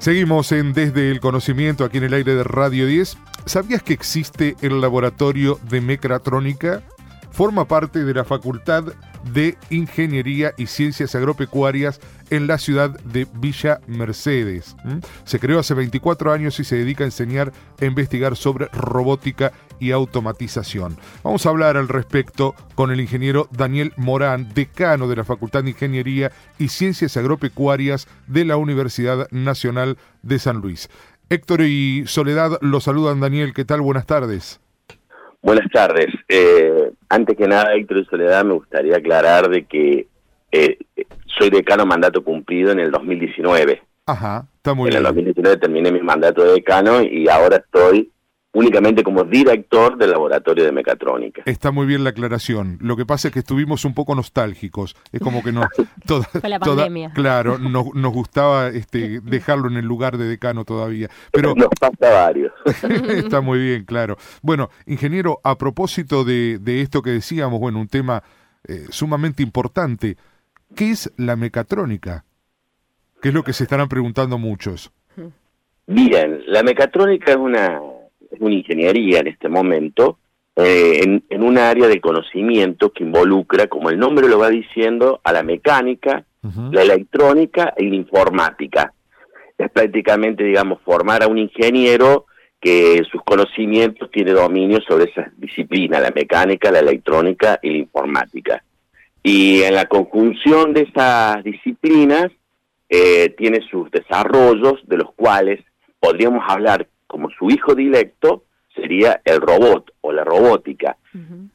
Seguimos en Desde el Conocimiento aquí en el aire de Radio 10. ¿Sabías que existe el laboratorio de mecatrónica? Forma parte de la Facultad de Ingeniería y Ciencias Agropecuarias en la ciudad de Villa Mercedes. Se creó hace 24 años y se dedica a enseñar e investigar sobre robótica y automatización. Vamos a hablar al respecto con el ingeniero Daniel Morán, decano de la Facultad de Ingeniería y Ciencias Agropecuarias de la Universidad Nacional de San Luis. Héctor y Soledad los saludan. Daniel, ¿qué tal? Buenas tardes. Buenas tardes. Eh, antes que nada, Héctor y Soledad, me gustaría aclarar de que eh, soy decano mandato cumplido en el 2019. Ajá, está muy bien. En el 2019 terminé mi mandato de decano y ahora estoy únicamente como director del laboratorio de mecatrónica. Está muy bien la aclaración. Lo que pasa es que estuvimos un poco nostálgicos. Es como que no toda, la pandemia. claro, nos, nos gustaba este, dejarlo en el lugar de decano todavía. Pero nos pasa varios. está muy bien, claro. Bueno, ingeniero, a propósito de, de esto que decíamos, bueno, un tema eh, sumamente importante. ¿Qué es la mecatrónica? ¿Qué es lo que se estarán preguntando muchos? Bien, la mecatrónica es una una ingeniería en este momento, eh, en, en, un área de conocimiento que involucra, como el nombre lo va diciendo, a la mecánica, la electrónica y la informática. Es prácticamente, digamos, formar a un ingeniero que sus conocimientos tiene dominio sobre esas disciplinas, la mecánica, la electrónica y la informática. Y en la conjunción de esas disciplinas eh, tiene sus desarrollos, de los cuales podríamos hablar su hijo directo sería el robot o la robótica.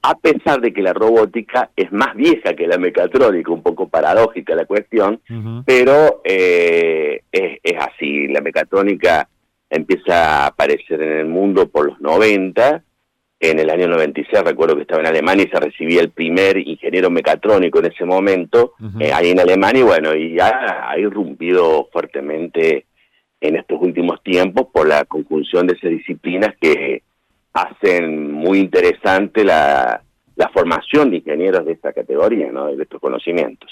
A pesar de que la robótica es más vieja que la mecatrónica, un poco paradójica la cuestión, pero eh, es, así. La mecatrónica empieza a aparecer en el mundo por los 90. En el año 96 recuerdo que estaba en Alemania y se recibía el primer ingeniero mecatrónico en ese momento, eh, ahí en Alemania, y bueno, y ha, ha irrumpido fuertemente en estos últimos tiempos por la conjunción de esas disciplinas que hacen muy interesante la, formación de ingenieros de esta categoría, ¿no? de estos conocimientos.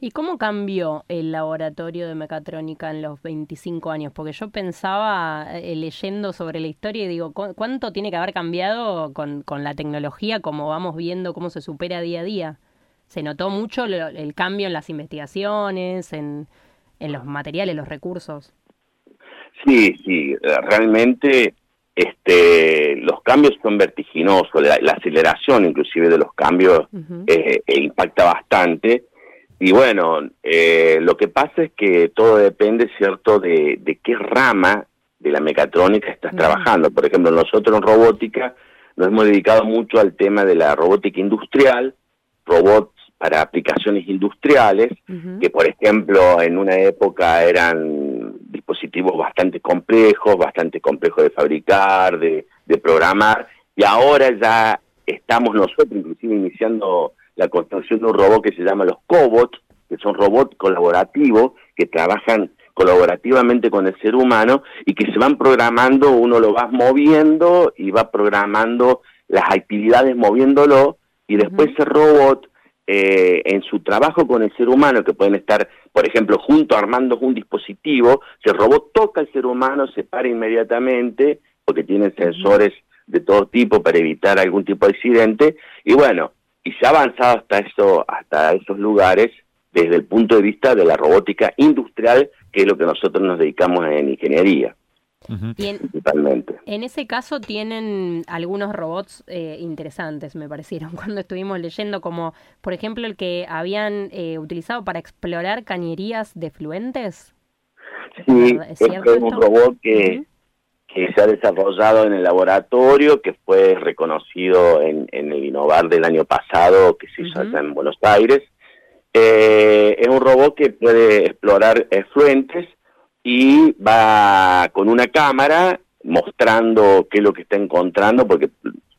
¿Y cómo cambió el laboratorio de mecatrónica en los 25 años? Porque yo pensaba eh, leyendo sobre la historia y digo, ¿cuánto tiene que haber cambiado con, la tecnología, como vamos viendo cómo se supera día a día? Se notó mucho el cambio en las investigaciones, en los materiales, los recursos. Sí, sí, realmente este, los cambios son vertiginosos, la, aceleración inclusive de los cambios eh, eh, impacta bastante. Y bueno, eh, lo que pasa es que todo depende, ¿cierto?, de, de qué rama de la mecatrónica estás trabajando. Por ejemplo, nosotros en robótica nos hemos dedicado mucho al tema de la robótica industrial, robots para aplicaciones industriales, que por ejemplo en una época eran dispositivos bastante complejos, bastante complejos de fabricar, de, programar, y ahora ya estamos nosotros inclusive iniciando la construcción de un robot que se llama los cobots, que son robots colaborativos que trabajan colaborativamente con el ser humano y que se van programando, uno lo va moviendo y va programando las actividades moviéndolo y después ese robot eh, en su trabajo con el ser humano, que pueden estar, por ejemplo, junto armando un dispositivo, si el robot toca al ser humano, se para inmediatamente, porque tiene sensores de todo tipo para evitar algún tipo de accidente, y bueno, y se ha avanzado hasta eso, hasta esos lugares desde el punto de vista de la robótica industrial, que es lo que nosotros nos dedicamos en ingeniería en, ese caso tienen algunos robots eh, interesantes, me parecieron, cuando estuvimos leyendo, como por ejemplo el que habían eh, utilizado para explorar cañerías de fluentes. Sí, ¿Es, un robot que, que se ha desarrollado en el laboratorio, que fue reconocido en, el Innovar del año pasado, que se hizo en Buenos Aires. Eh, es un robot que puede explorar fluentes y va con una cámara mostrando qué es lo que está encontrando, porque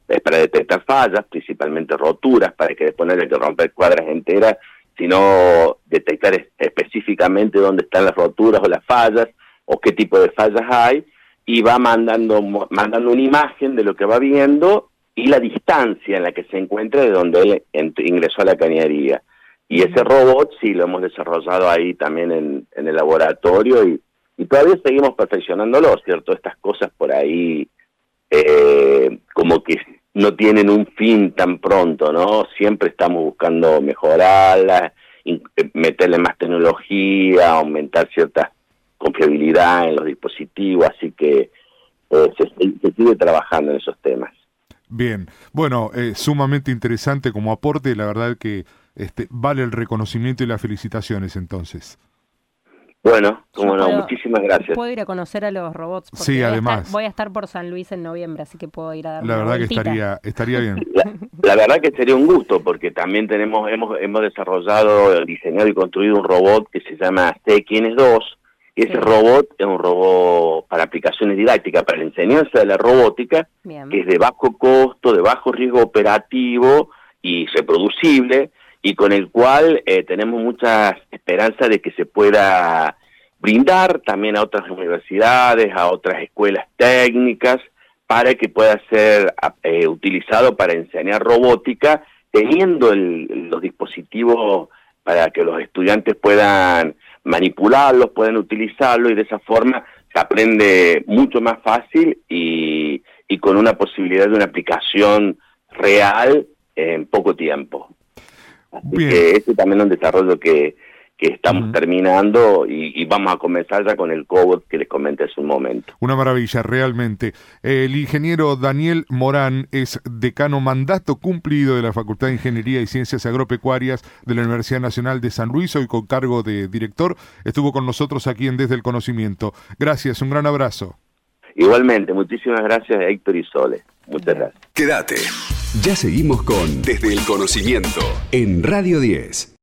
es para detectar fallas, principalmente roturas, para que después no haya que romper cuadras enteras, sino detectar específicamente dónde están las roturas o las fallas, o qué tipo de fallas hay, y va mandando, mandando una imagen de lo que va viendo y la distancia en la que se encuentra de donde él ingresó a la cañería. Y ese robot sí lo hemos desarrollado ahí también en, en el laboratorio y y todavía seguimos perfeccionándolo, ¿cierto? Estas cosas por ahí eh, como que no tienen un fin tan pronto, ¿no? Siempre estamos buscando mejorarlas, eh, meterle más tecnología, aumentar cierta confiabilidad en los dispositivos, así que eh, se, sigue trabajando en esos temas. Bien, bueno, eh, sumamente interesante como aporte, la verdad que este, vale el reconocimiento y las felicitaciones entonces. Bueno, como no, muchísimas gracias. Puedo ir a conocer a los robots. sí, además. voy a estar por San Luis en noviembre, así que puedo ir a dar La verdad que estaría, estaría bien. La, verdad que sería un gusto, porque también tenemos, hemos, hemos desarrollado, diseñado y construido un robot que se llama CQN 2, y ese robot es un robot para aplicaciones didácticas, para la enseñanza de la robótica, que es de bajo costo, de bajo riesgo operativo y reproducible, y con el cual eh, tenemos mucha esperanza de que se pueda brindar también a otras universidades, a otras escuelas técnicas, para que pueda ser eh, utilizado para enseñar robótica, teniendo los dispositivos para que los estudiantes puedan manipularlos, puedan utilizarlo y de esa forma se aprende mucho más fácil y, y con una posibilidad de una aplicación real en poco tiempo. Así que ese también es un desarrollo que, que estamos terminando y, vamos a comenzar ya con el cobot que les comenté hace un momento. Una maravilla, realmente. El ingeniero Daniel Morán es decano mandato cumplido de la Facultad de Ingeniería y Ciencias Agropecuarias de la Universidad Nacional de San Luis, hoy con cargo de director. Estuvo con nosotros aquí en Desde el Conocimiento. Gracias, un gran abrazo. Igualmente, muchísimas gracias Héctor y Sole. Muchas gracias. Quédate. Ya seguimos con Desde el Conocimiento en Radio 10.